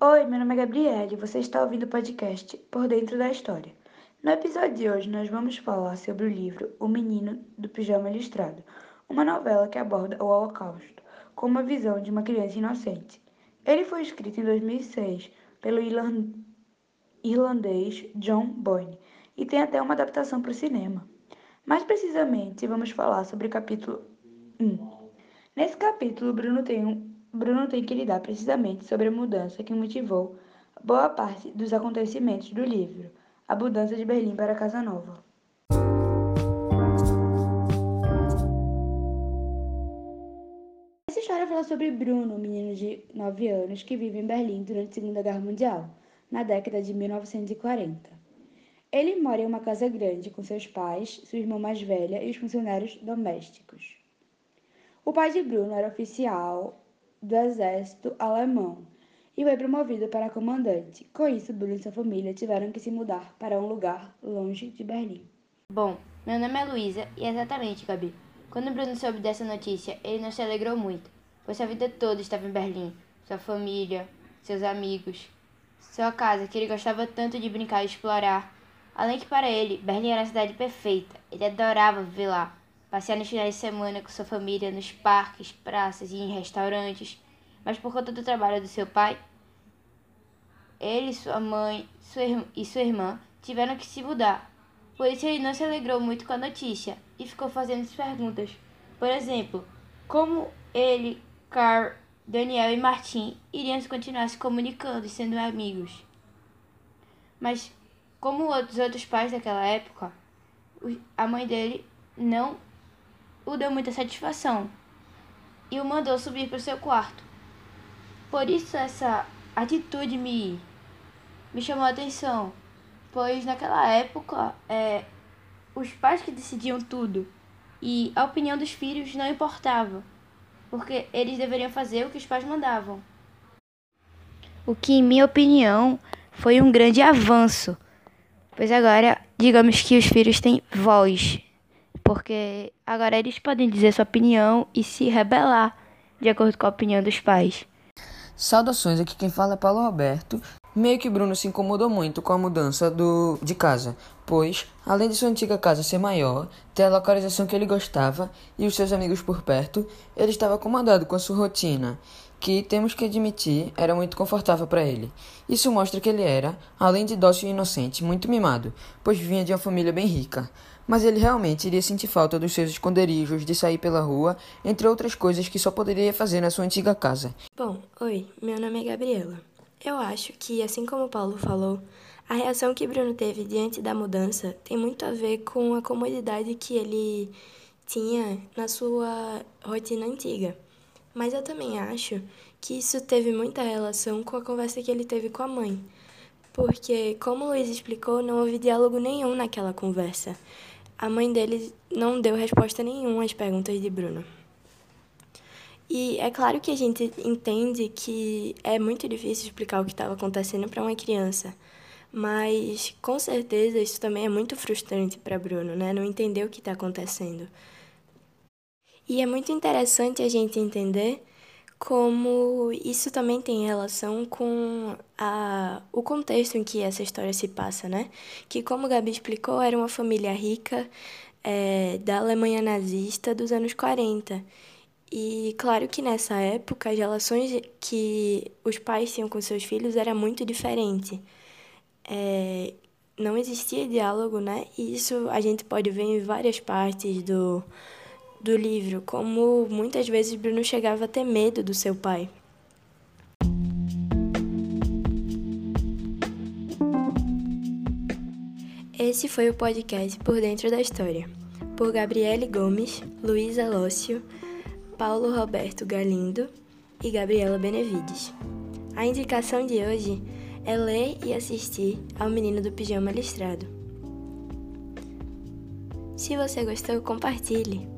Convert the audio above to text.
Oi, meu nome é Gabriele e você está ouvindo o podcast Por Dentro da História. No episódio de hoje, nós vamos falar sobre o livro O Menino do Pijama Listrado, uma novela que aborda o Holocausto com uma visão de uma criança inocente. Ele foi escrito em 2006 pelo irlandês John Boyne e tem até uma adaptação para o cinema. Mais precisamente, vamos falar sobre o capítulo 1. Nesse capítulo, Bruno tem um Bruno tem que lidar precisamente sobre a mudança que motivou boa parte dos acontecimentos do livro, a mudança de Berlim para Casa Nova. Essa história fala sobre Bruno, um menino de 9 anos que vive em Berlim durante a Segunda Guerra Mundial, na década de 1940. Ele mora em uma casa grande com seus pais, sua irmã mais velha e os funcionários domésticos. O pai de Bruno era oficial do exército alemão e foi promovido para comandante. Com isso, Bruno e sua família tiveram que se mudar para um lugar longe de Berlim. Bom, meu nome é Luísa e exatamente, Gabi. Quando Bruno soube dessa notícia, ele não se alegrou muito, pois sua vida toda estava em Berlim. Sua família, seus amigos, sua casa que ele gostava tanto de brincar e explorar. Além que para ele, Berlim era a cidade perfeita. Ele adorava viver lá passear nos finais de semana com sua família nos parques, praças e em restaurantes, mas por conta do trabalho do seu pai, ele, sua mãe sua e sua irmã tiveram que se mudar. Por isso ele não se alegrou muito com a notícia e ficou fazendo perguntas. Por exemplo, como ele, Carl, Daniel e Martin iriam continuar se comunicando e sendo amigos. Mas, como os outros pais daquela época, a mãe dele não o deu muita satisfação e o mandou subir para o seu quarto. Por isso essa atitude me, me chamou a atenção, pois naquela época é, os pais que decidiam tudo e a opinião dos filhos não importava, porque eles deveriam fazer o que os pais mandavam. O que, em minha opinião, foi um grande avanço, pois agora, digamos que os filhos têm voz porque agora eles podem dizer sua opinião e se rebelar de acordo com a opinião dos pais. Saudações, aqui quem fala é Paulo Roberto. Meio que Bruno se incomodou muito com a mudança do, de casa, pois, além de sua antiga casa ser maior, ter a localização que ele gostava e os seus amigos por perto, ele estava acomodado com a sua rotina, que, temos que admitir, era muito confortável para ele. Isso mostra que ele era, além de dócil e inocente, muito mimado, pois vinha de uma família bem rica mas ele realmente iria sentir falta dos seus esconderijos, de sair pela rua, entre outras coisas que só poderia fazer na sua antiga casa. Bom, oi, meu nome é Gabriela. Eu acho que, assim como o Paulo falou, a reação que Bruno teve diante da mudança tem muito a ver com a comodidade que ele tinha na sua rotina antiga. Mas eu também acho que isso teve muita relação com a conversa que ele teve com a mãe. Porque, como o Luiz explicou, não houve diálogo nenhum naquela conversa. A mãe dele não deu resposta nenhuma às perguntas de Bruno. E é claro que a gente entende que é muito difícil explicar o que estava acontecendo para uma criança, mas com certeza isso também é muito frustrante para Bruno, né? Não entender o que está acontecendo. E é muito interessante a gente entender como isso também tem relação com a, o contexto em que essa história se passa, né? Que, como Gabi explicou, era uma família rica é, da Alemanha nazista dos anos 40. E claro que nessa época as relações que os pais tinham com seus filhos era muito diferente. É, não existia diálogo, né? E isso a gente pode ver em várias partes do, do livro, como muitas vezes Bruno chegava a ter medo do seu pai. Esse foi o podcast Por Dentro da História, por Gabriele Gomes, Luísa Lócio, Paulo Roberto Galindo e Gabriela Benevides. A indicação de hoje é ler e assistir ao Menino do Pijama Listrado. Se você gostou, compartilhe.